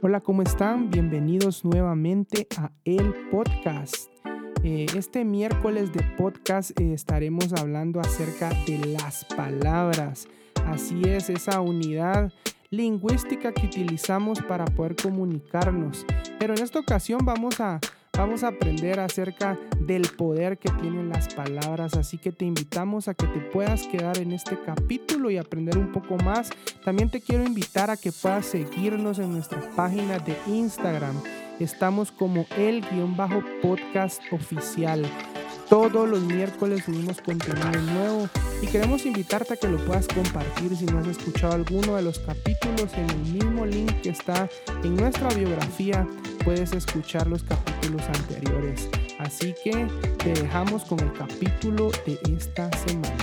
Hola, ¿cómo están? Bienvenidos nuevamente a El Podcast. Eh, este miércoles de podcast eh, estaremos hablando acerca de las palabras. Así es, esa unidad lingüística que utilizamos para poder comunicarnos. Pero en esta ocasión vamos a Vamos a aprender acerca del poder que tienen las palabras, así que te invitamos a que te puedas quedar en este capítulo y aprender un poco más. También te quiero invitar a que puedas seguirnos en nuestra página de Instagram. Estamos como el-podcast oficial. Todos los miércoles subimos contenido nuevo y queremos invitarte a que lo puedas compartir si no has escuchado alguno de los capítulos en el mismo link que está en nuestra biografía. Puedes escuchar los capítulos anteriores. Así que te dejamos con el capítulo de esta semana.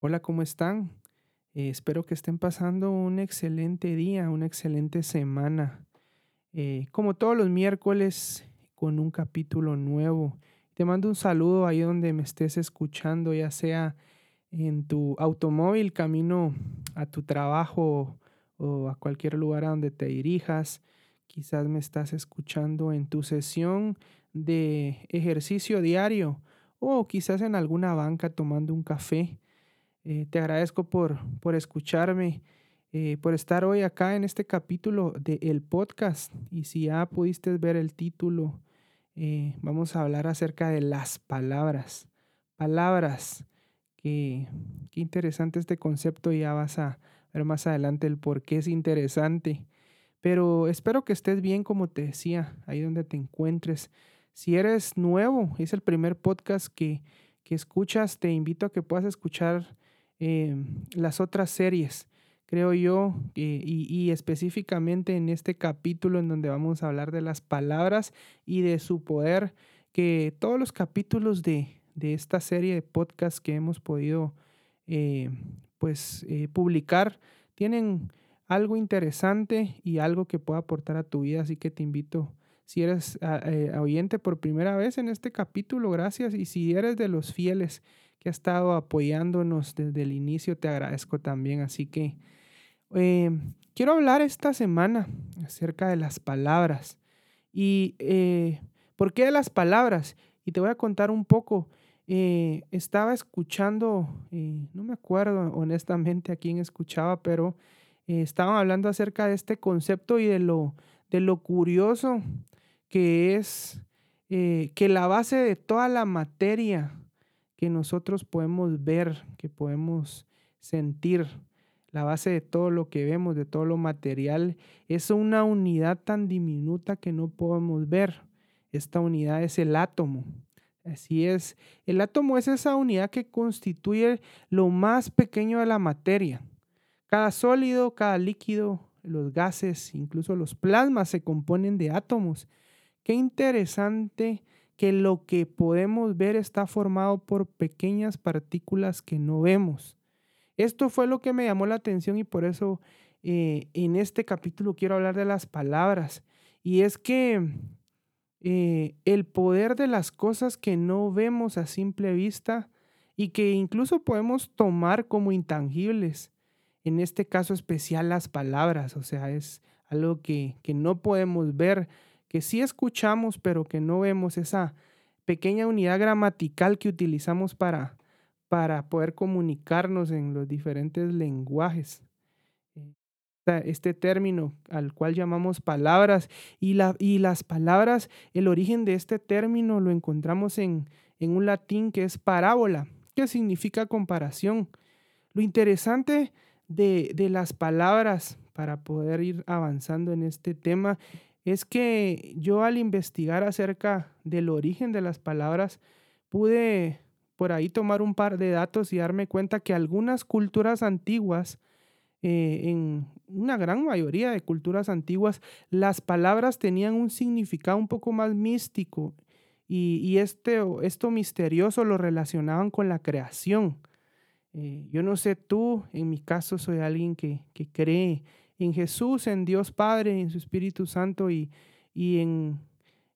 Hola, ¿cómo están? Eh, espero que estén pasando un excelente día, una excelente semana. Eh, como todos los miércoles, con un capítulo nuevo. Te mando un saludo ahí donde me estés escuchando, ya sea en tu automóvil, camino a tu trabajo o a cualquier lugar a donde te dirijas. Quizás me estás escuchando en tu sesión de ejercicio diario o quizás en alguna banca tomando un café. Eh, te agradezco por, por escucharme, eh, por estar hoy acá en este capítulo del podcast. Y si ya pudiste ver el título, eh, vamos a hablar acerca de las palabras. Palabras. Que, qué interesante este concepto. Ya vas a ver más adelante el por qué es interesante. Pero espero que estés bien, como te decía, ahí donde te encuentres. Si eres nuevo, es el primer podcast que, que escuchas, te invito a que puedas escuchar Em, las otras series, creo yo, y, específicamente en este capítulo en donde vamos a hablar de las palabras y de su poder, que todos los capítulos de, esta serie de podcast que hemos podido eh, pues eh, publicar tienen algo interesante y algo que pueda aportar a tu vida, así que te invito si eres ah, eh, oyente por primera vez en este capítulo, gracias. Y si eres de los fieles que ha estado apoyándonos desde el inicio, te agradezco también. Así que eh, quiero hablar esta semana acerca de las palabras. ¿Y por qué de las palabras? Y te voy a contar un poco. Eh, estaba escuchando, no me acuerdo honestamente a quién escuchaba, pero estaban hablando acerca de este concepto y de lo, de lo curioso que es que la base de toda la materia que nosotros podemos ver, que podemos sentir. La base de todo lo que vemos, de todo lo material, es una unidad tan diminuta que no podemos ver. Esta unidad es el átomo. Así es, el átomo es esa unidad que constituye lo más pequeño de la materia. Cada sólido, cada líquido, los gases, incluso los plasmas se componen de átomos. Qué interesante que lo que podemos ver está formado por pequeñas partículas que no vemos. Esto fue lo que me llamó la atención y por eso eh, en este capítulo quiero hablar de las palabras. Y es que eh, el poder de las cosas que no vemos a simple vista y que incluso podemos tomar como intangibles, en este caso especial las palabras, o sea, es algo que, que no podemos ver, que sí escuchamos, pero que no vemos esa pequeña unidad gramatical que utilizamos para, para poder comunicarnos en los diferentes lenguajes. Este término al cual llamamos palabras y, la, y las palabras, el origen de este término lo encontramos en, en un latín que es parábola, que significa comparación. Lo interesante de, de las palabras para poder ir avanzando en este tema es que yo al investigar acerca del origen de las palabras, pude por ahí tomar un par de datos y darme cuenta que algunas culturas antiguas, eh, en una gran mayoría de culturas antiguas, las palabras tenían un significado un poco más místico y, este, esto misterioso lo relacionaban con la creación. Eh, yo no sé tú, en mi caso soy alguien que, que cree en Jesús, en Dios Padre, en su Espíritu Santo y, y en,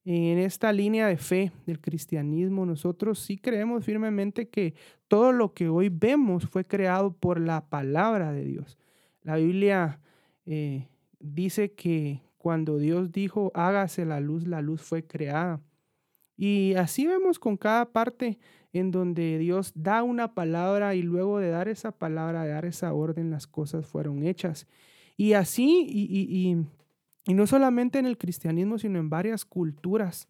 en esta línea de fe del cristianismo, nosotros sí creemos firmemente que todo lo que hoy vemos fue creado por la palabra de Dios. La Biblia eh, dice que cuando Dios dijo, hágase la luz, la luz fue creada. Y así vemos con cada parte en donde Dios da una palabra y luego de dar esa palabra, de dar esa orden, las cosas fueron hechas. Y así, y, no solamente en el cristianismo, sino en varias culturas,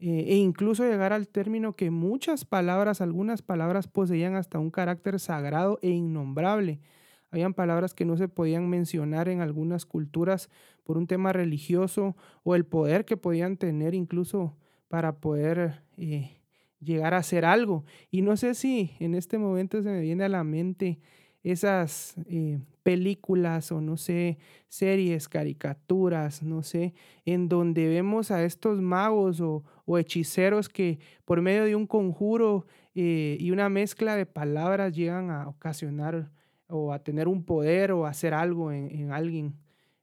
eh, e incluso llegar al término que muchas palabras, algunas palabras poseían hasta un carácter sagrado e innombrable. Habían palabras que no se podían mencionar en algunas culturas por un tema religioso o el poder que podían tener incluso para poder eh, llegar a hacer algo. Y no sé si en este momento se me viene a la mente esas eh, películas o no sé, series, caricaturas, no sé, en donde vemos a estos magos o, hechiceros que por medio de un conjuro eh, y una mezcla de palabras llegan a ocasionar o a tener un poder o a hacer algo en, alguien.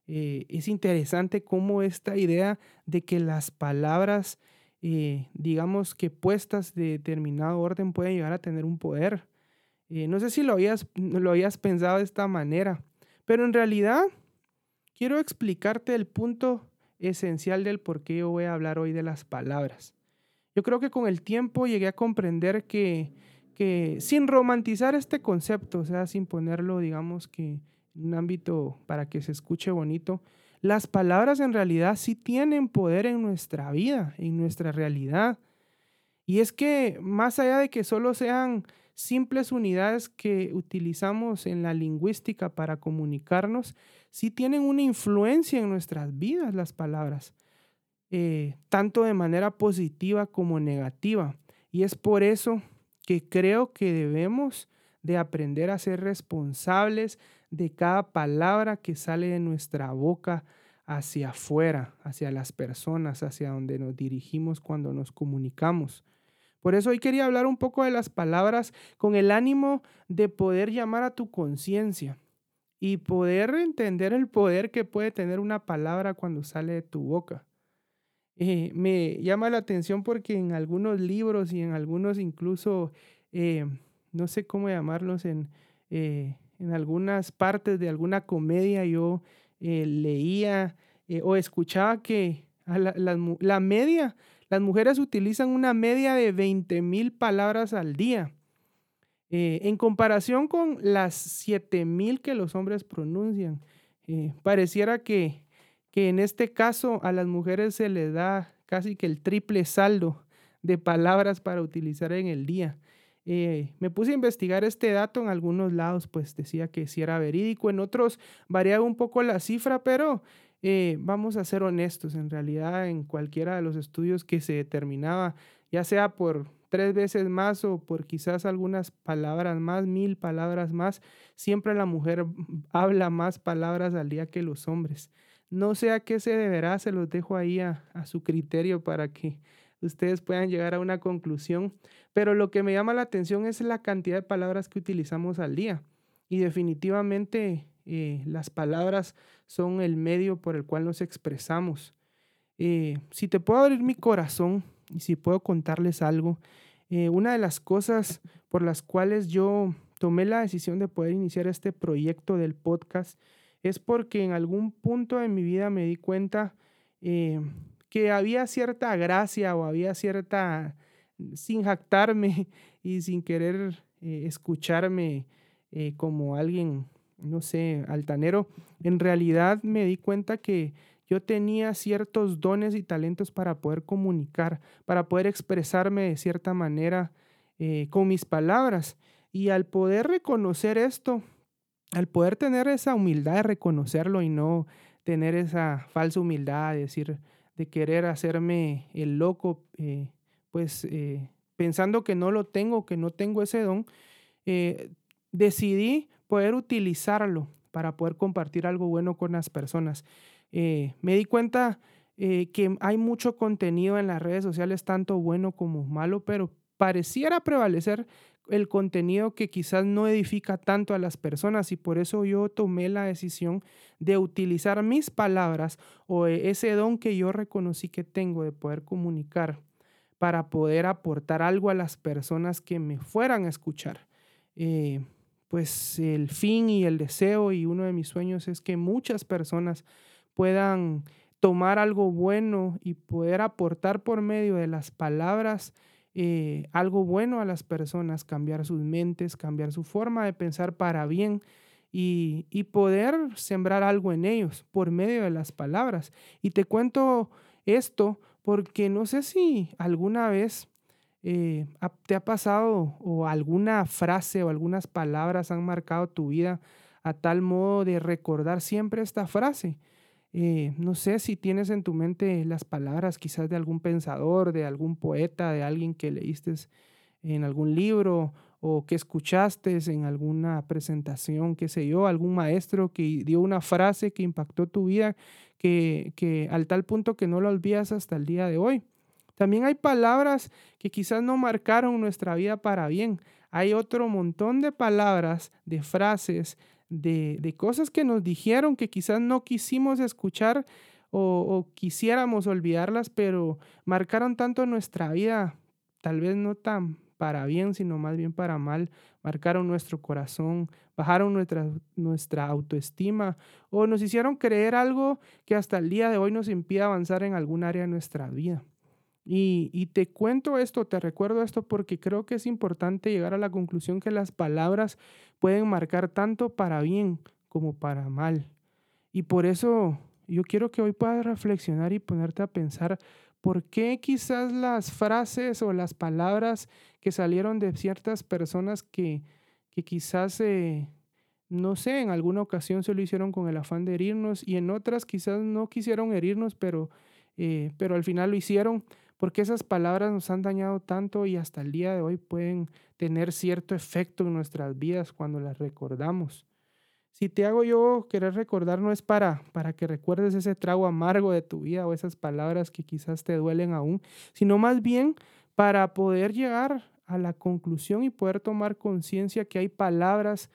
Eh, es interesante cómo esta idea de que las palabras, digamos que puestas de determinado orden, pueden llegar a tener un poder. Eh, no sé si lo habías, lo habías pensado de esta manera, pero en realidad quiero explicarte el punto esencial del por qué yo voy a hablar hoy de las palabras. Yo creo que con el tiempo llegué a comprender que, sin romantizar este concepto, o sea, sin ponerlo, digamos que en un ámbito para que se escuche bonito, las palabras en realidad sí tienen poder en nuestra vida, en nuestra realidad. Y es que más allá de que solo sean simples unidades que utilizamos en la lingüística para comunicarnos, sí tienen una influencia en nuestras vidas las palabras, eh, tanto de manera positiva como negativa. Y es por eso que creo que debemos de aprender a ser responsables de cada palabra que sale de nuestra boca hacia afuera, hacia las personas, hacia donde nos dirigimos cuando nos comunicamos. Por eso hoy quería hablar un poco de las palabras con el ánimo de poder llamar a tu conciencia y poder entender el poder que puede tener una palabra cuando sale de tu boca. Eh, me llama la atención porque en algunos libros y en algunos incluso, eh, no sé cómo llamarlos, en, eh, en algunas partes de alguna comedia yo leía o escuchaba que la, media las mujeres utilizan una media de 20 mil palabras al día. En comparación con las 7 mil que los hombres pronuncian, pareciera que, que en este caso a las mujeres se les da casi que el triple saldo de palabras para utilizar en el día. Eh, me puse a investigar este dato en algunos lados, pues decía que sí era verídico, en otros variaba un poco la cifra, pero eh, vamos a ser honestos, en realidad en cualquiera de los estudios que se determinaba, ya sea por tres veces más o por quizás algunas palabras más, mil palabras más, siempre la mujer habla más palabras al día que los hombres. No sé a qué se deberá, se los dejo ahí a, su criterio para que ustedes puedan llegar a una conclusión, pero lo que me llama la atención es la cantidad de palabras que utilizamos al día. Y definitivamente eh, las palabras son el medio por el cual nos expresamos. Eh, si te puedo abrir mi corazón y si puedo contarles algo, eh, una de las cosas por las cuales yo tomé la decisión de poder iniciar este proyecto del podcast es porque en algún punto de mi vida me di cuenta que había cierta gracia o había cierta, sin jactarme y sin querer escucharme como alguien no sé, altanero, en realidad me di cuenta que yo tenía ciertos dones y talentos para poder comunicar, para poder expresarme de cierta manera eh, con mis palabras. Y al poder reconocer esto, al poder tener esa humildad de reconocerlo y no tener esa falsa humildad de decir, de querer hacerme el loco, eh, pues eh, pensando que no lo tengo, que no tengo ese don, decidí poder utilizarlo para poder compartir algo bueno con las personas. Eh, me di cuenta eh, que hay mucho contenido en las redes sociales, tanto bueno como malo, pero pareciera prevalecer el contenido que quizás no edifica tanto a las personas y por eso yo tomé la decisión de utilizar mis palabras o ese don que yo reconocí que tengo de poder comunicar para poder aportar algo a las personas que me fueran a escuchar. Eh, pues el fin y el deseo y uno de mis sueños es que muchas personas puedan tomar algo bueno y poder aportar por medio de las palabras eh, algo bueno a las personas, cambiar sus mentes, cambiar su forma de pensar para bien y, poder sembrar algo en ellos por medio de las palabras. Y te cuento esto porque no sé si alguna vez eh, te ha pasado o alguna frase o algunas palabras han marcado tu vida a tal modo de recordar siempre esta frase. Eh, no sé si tienes en tu mente las palabras quizás de algún pensador, de algún poeta, de alguien que leíste en algún libro o que escuchaste en alguna presentación, qué sé yo, algún maestro que dio una frase que impactó tu vida, que, que al tal punto que no la olvidas hasta el día de hoy. También hay palabras que quizás no marcaron nuestra vida para bien. Hay otro montón de palabras, de frases, de, cosas que nos dijeron que quizás no quisimos escuchar o, quisiéramos olvidarlas, pero marcaron tanto nuestra vida, tal vez no tan para bien, sino más bien para mal, marcaron nuestro corazón, bajaron nuestra, nuestra autoestima o nos hicieron creer algo que hasta el día de hoy nos impide avanzar en algún área de nuestra vida. Y, te cuento esto, te recuerdo esto porque creo que es importante llegar a la conclusión que las palabras pueden marcar tanto para bien como para mal. Y por eso yo quiero que hoy puedas reflexionar y ponerte a pensar por qué quizás las frases o las palabras que salieron de ciertas personas que, que quizás, eh, no sé, en alguna ocasión se lo hicieron con el afán de herirnos y en otras quizás no quisieron herirnos, pero, eh, pero al final lo hicieron porque esas palabras nos han dañado tanto y hasta el día de hoy pueden tener cierto efecto en nuestras vidas cuando las recordamos. Si te hago yo querer recordar no es para para que recuerdes ese trago amargo de tu vida o esas palabras que quizás te duelen aún, sino más bien para poder llegar a la conclusión y poder tomar conciencia que hay palabras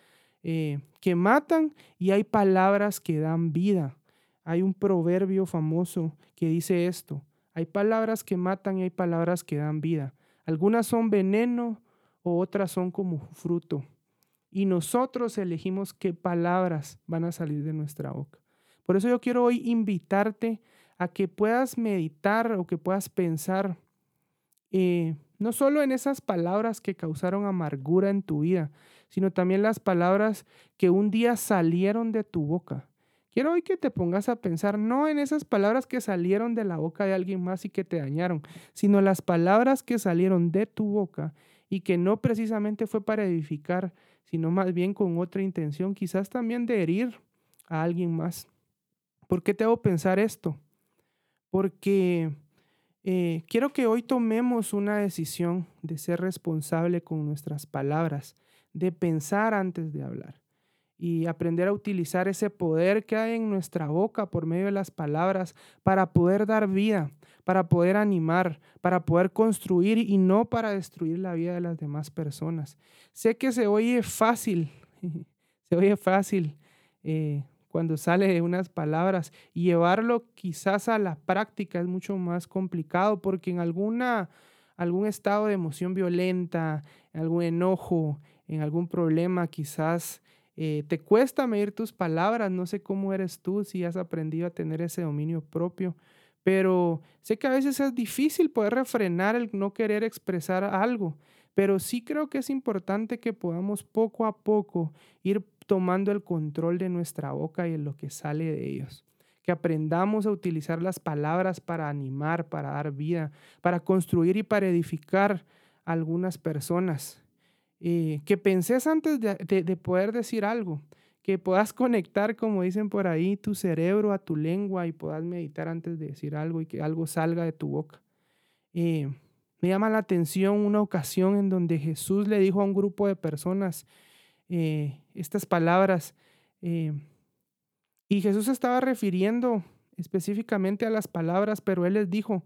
eh, que matan y hay palabras que dan vida. Hay un proverbio famoso que dice esto, hay palabras que matan y hay palabras que dan vida. Algunas son veneno o otras son como fruto. Y nosotros elegimos qué palabras van a salir de nuestra boca. Por eso yo quiero hoy invitarte a que puedas meditar o que puedas pensar eh, no solo en esas palabras que causaron amargura en tu vida, sino también las palabras que un día salieron de tu boca Quiero hoy que te pongas a pensar no en esas palabras que salieron de la boca de alguien más y que te dañaron, sino las palabras que salieron de tu boca y que no precisamente fue para edificar, sino más bien con otra intención, quizás también de herir a alguien más. ¿Por qué te hago pensar esto? Porque eh, quiero que hoy tomemos una decisión de ser responsable con nuestras palabras, de pensar antes de hablar y aprender a utilizar ese poder que hay en nuestra boca por medio de las palabras para poder dar vida, para poder animar, para poder construir y no para destruir la vida de las demás personas. Sé que se oye fácil, se oye fácil eh, cuando sale unas palabras y llevarlo quizás a la práctica es mucho más complicado porque en alguna algún estado de emoción violenta, algún enojo, en algún problema quizás eh, te cuesta medir tus palabras, no sé cómo eres tú, si has aprendido a tener ese dominio propio, pero sé que a veces es difícil poder refrenar el no querer expresar algo, pero sí creo que es importante que podamos poco a poco ir tomando el control de nuestra boca y de lo que sale de ellos. Que aprendamos a utilizar las palabras para animar, para dar vida, para construir y para edificar a algunas personas. Eh, que penses antes de, poder decir algo, que puedas conectar, como dicen por ahí, tu cerebro a tu lengua y puedas meditar antes de decir algo y que algo salga de tu boca. Eh, me llama la atención una ocasión en donde Jesús le dijo a un grupo de personas eh, estas palabras y Jesús estaba refiriendo específicamente a las palabras, pero él les dijo,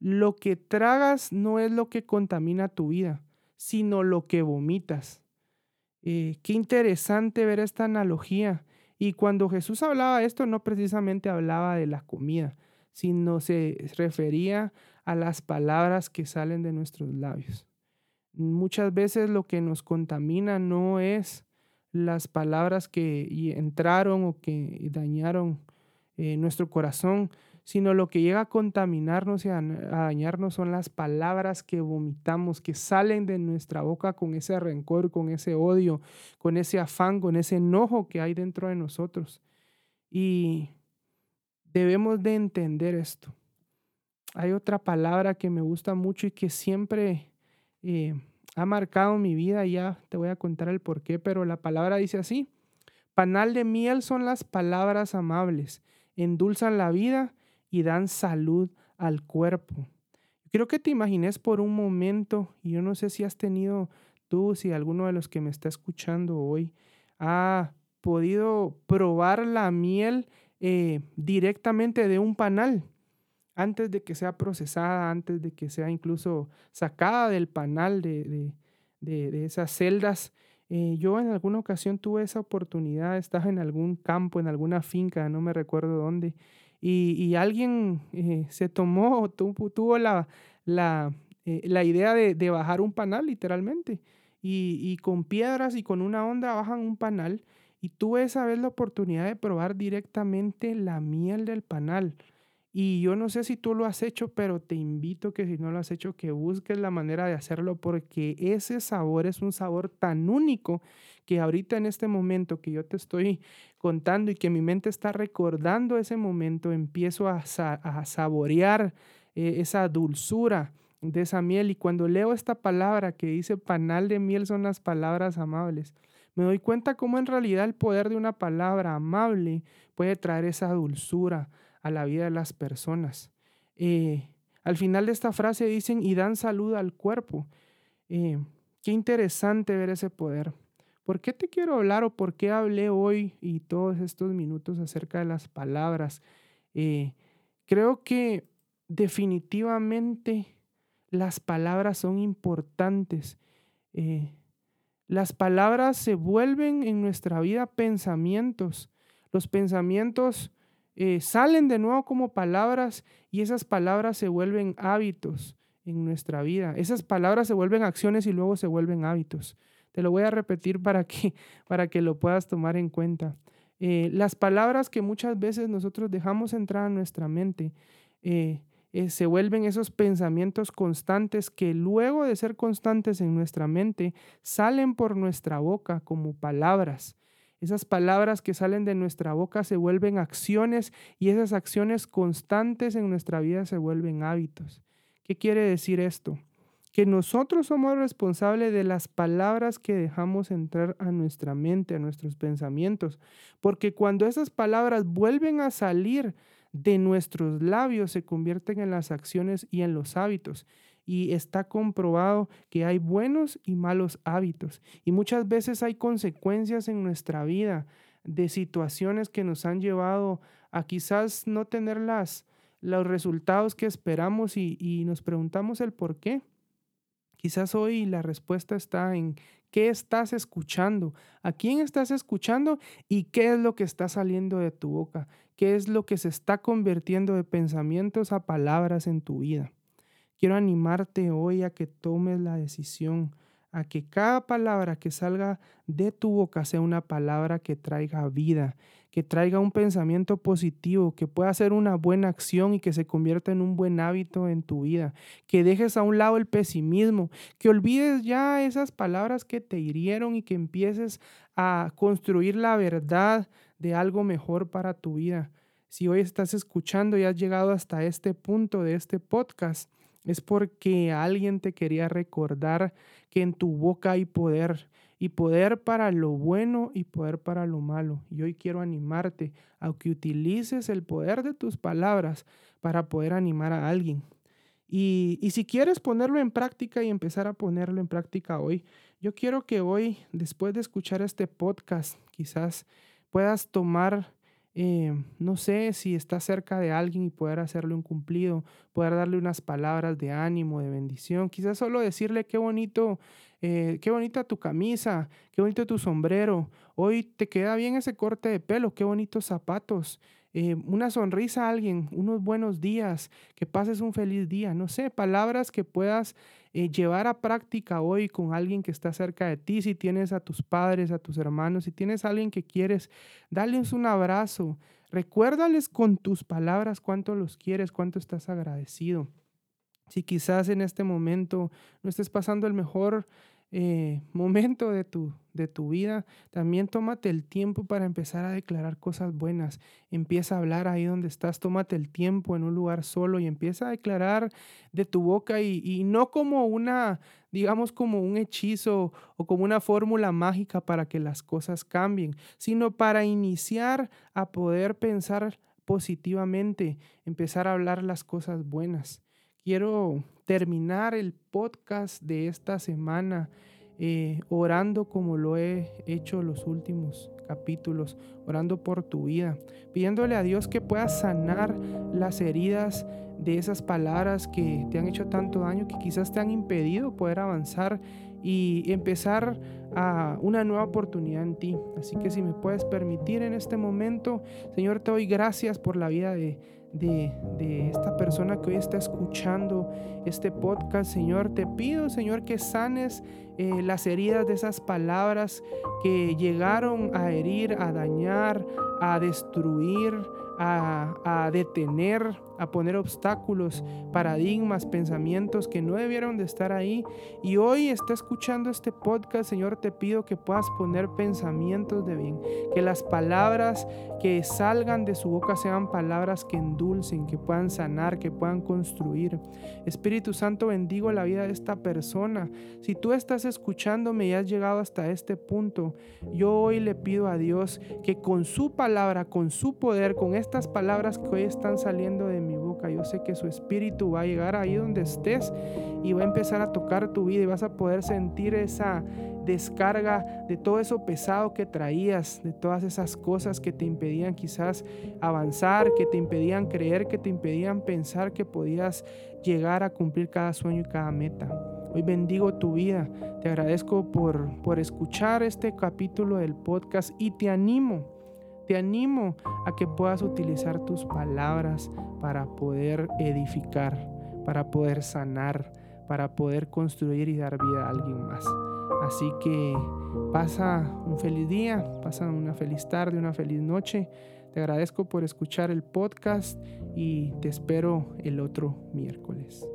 lo que tragas no es lo que contamina tu vida, sino lo que vomitas. Eh, qué interesante ver esta analogía. Y cuando Jesús hablaba esto, no precisamente hablaba de la comida, sino se refería a las palabras que salen de nuestros labios. Muchas veces lo que nos contamina no es las palabras que entraron o que dañaron eh, nuestro corazón, sino lo que llega a contaminarnos y a, dañarnos son las palabras que vomitamos, que salen de nuestra boca con ese rencor, con ese odio, con ese afán, con ese enojo que hay dentro de nosotros. Y debemos de entender esto. Hay otra palabra que me gusta mucho y que siempre eh, ha marcado mi vida, ya te voy a contar el por qué, pero la palabra dice así, panal de miel son las palabras amables, endulzan la vida y dan salud al cuerpo. Quiero que te imagines por un momento, y yo no sé si has tenido tú, si alguno de los que me está escuchando hoy ha podido probar la miel eh, directamente de un panal, antes de que sea procesada, antes de que sea incluso sacada del panal de, esas celdas. Eh, yo en alguna ocasión tuve esa oportunidad, estaba en algún campo, en alguna finca, no me recuerdo dónde, y, alguien eh, se tomó, tuvo, tuvo la, la, eh, la idea de, de, bajar un panal literalmente. Y, y, con piedras y con una onda bajan un panal. Y tuve esa vez la oportunidad de probar directamente la miel del panal. Y yo no sé si tú lo has hecho, pero te invito que si no lo has hecho, que busques la manera de hacerlo porque ese sabor es un sabor tan único que ahorita en este momento que yo te estoy contando y que mi mente está recordando ese momento, empiezo a, saborear eh, esa dulzura de esa miel. Y cuando leo esta palabra que dice panal de miel son las palabras amables, me doy cuenta cómo en realidad el poder de una palabra amable puede traer esa dulzura a la vida de las personas. Eh, al final de esta frase dicen y dan salud al cuerpo. Eh, qué interesante ver ese poder. ¿Por qué te quiero hablar o por qué hablé hoy y todos estos minutos acerca de las palabras? Eh, creo que definitivamente las palabras son importantes. las palabras se vuelven en nuestra vida pensamientos. Los pensamientos eh, salen de nuevo como palabras y esas palabras se vuelven hábitos en nuestra vida. Esas palabras se vuelven acciones y luego se vuelven hábitos. Te lo voy a repetir para que, para que lo puedas tomar en cuenta. Eh, las palabras que muchas veces nosotros dejamos entrar a nuestra mente eh, se vuelven esos pensamientos constantes que luego de ser constantes en nuestra mente salen por nuestra boca como palabras. Esas palabras que salen de nuestra boca se vuelven acciones y esas acciones constantes en nuestra vida se vuelven hábitos. ¿Qué quiere decir esto? Que nosotros somos responsables de las palabras que dejamos entrar a nuestra mente, a nuestros pensamientos, porque cuando esas palabras vuelven a salir de nuestros labios se convierten en las acciones y en los hábitos y está comprobado que hay buenos y malos hábitos. Y muchas veces hay consecuencias en nuestra vida de situaciones que nos han llevado a quizás no tener las, los resultados que esperamos y, y nos preguntamos el por qué. Quizás hoy la respuesta está en qué estás escuchando, a quién estás escuchando y qué es lo que está saliendo de tu boca, qué es lo que se está convirtiendo de pensamientos a palabras en tu vida. Quiero animarte hoy a que tomes la decisión, a que cada palabra que salga de tu boca sea una palabra que traiga vida, que traiga un pensamiento positivo, que pueda ser una buena acción y que se convierta en un buen hábito en tu vida, que dejes a un lado el pesimismo, que olvides ya esas palabras que te hirieron y que empieces a construir la verdad de algo mejor para tu vida. Si hoy estás escuchando y has llegado hasta este punto de este podcast, es porque alguien te quería recordar que en tu boca hay poder y poder para lo bueno y poder para lo malo. Y hoy quiero animarte a que utilices el poder de tus palabras para poder animar a alguien. Y, y, si quieres ponerlo en práctica y empezar a ponerlo en práctica hoy, yo quiero que hoy, después de escuchar este podcast, quizás puedas tomar eh, no sé si está cerca de alguien y poder hacerle un cumplido, poder darle unas palabras de ánimo, de bendición, quizás solo decirle qué bonito, eh, qué bonita tu camisa, qué bonito tu sombrero, hoy te queda bien ese corte de pelo, qué bonitos zapatos, eh, una sonrisa a alguien, unos buenos días, que pases un feliz día, no sé, palabras que puedas eh, llevar a práctica hoy con alguien que está cerca de ti, si tienes a tus padres, a tus hermanos, si tienes a alguien que quieres, darles un abrazo, recuérdales con tus palabras cuánto los quieres, cuánto estás agradecido. Si quizás en este momento no estés pasando el mejor eh, momento de tu, de tu vida, también tómate el tiempo para empezar a declarar cosas buenas. Empieza a hablar ahí donde estás, tómate el tiempo en un lugar solo y empieza a declarar de tu boca y, y no como una, digamos, como un hechizo o como una fórmula mágica para que las cosas cambien, sino para iniciar a poder pensar positivamente, empezar a hablar las cosas buenas. Quiero terminar el podcast de esta semana eh, orando como lo he hecho los últimos capítulos, orando por tu vida, pidiéndole a Dios que pueda sanar las heridas de esas palabras que te han hecho tanto daño, que quizás te han impedido poder avanzar y empezar a una nueva oportunidad en ti. Así que si me puedes permitir en este momento, Señor, te doy gracias por la vida de de, esta persona que hoy está escuchando este podcast, Señor. Te pido, Señor, que sanes eh, las heridas de esas palabras que llegaron a herir, a dañar, a destruir, a, a detener a poner obstáculos, paradigmas, pensamientos que no debieron de estar ahí. Y hoy está escuchando este podcast, Señor, te pido que puedas poner pensamientos de bien, que las palabras que salgan de su boca sean palabras que endulcen, que puedan sanar, que puedan construir. Espíritu Santo, bendigo la vida de esta persona. Si tú estás escuchándome y has llegado hasta este punto, yo hoy le pido a Dios que con su palabra, con su poder, con estas palabras que hoy están saliendo de mi boca. Yo sé que su espíritu va a llegar ahí donde estés y va a empezar a tocar tu vida y vas a poder sentir esa descarga de todo eso pesado que traías, de todas esas cosas que te impedían quizás avanzar, que te impedían creer, que te impedían pensar que podías llegar a cumplir cada sueño y cada meta. Hoy bendigo tu vida, te agradezco por, por escuchar este capítulo del podcast y te animo te animo a que puedas utilizar tus palabras para poder edificar, para poder sanar, para poder construir y dar vida a alguien más. Así que pasa un feliz día, pasa una feliz tarde, una feliz noche. Te agradezco por escuchar el podcast y te espero el otro miércoles.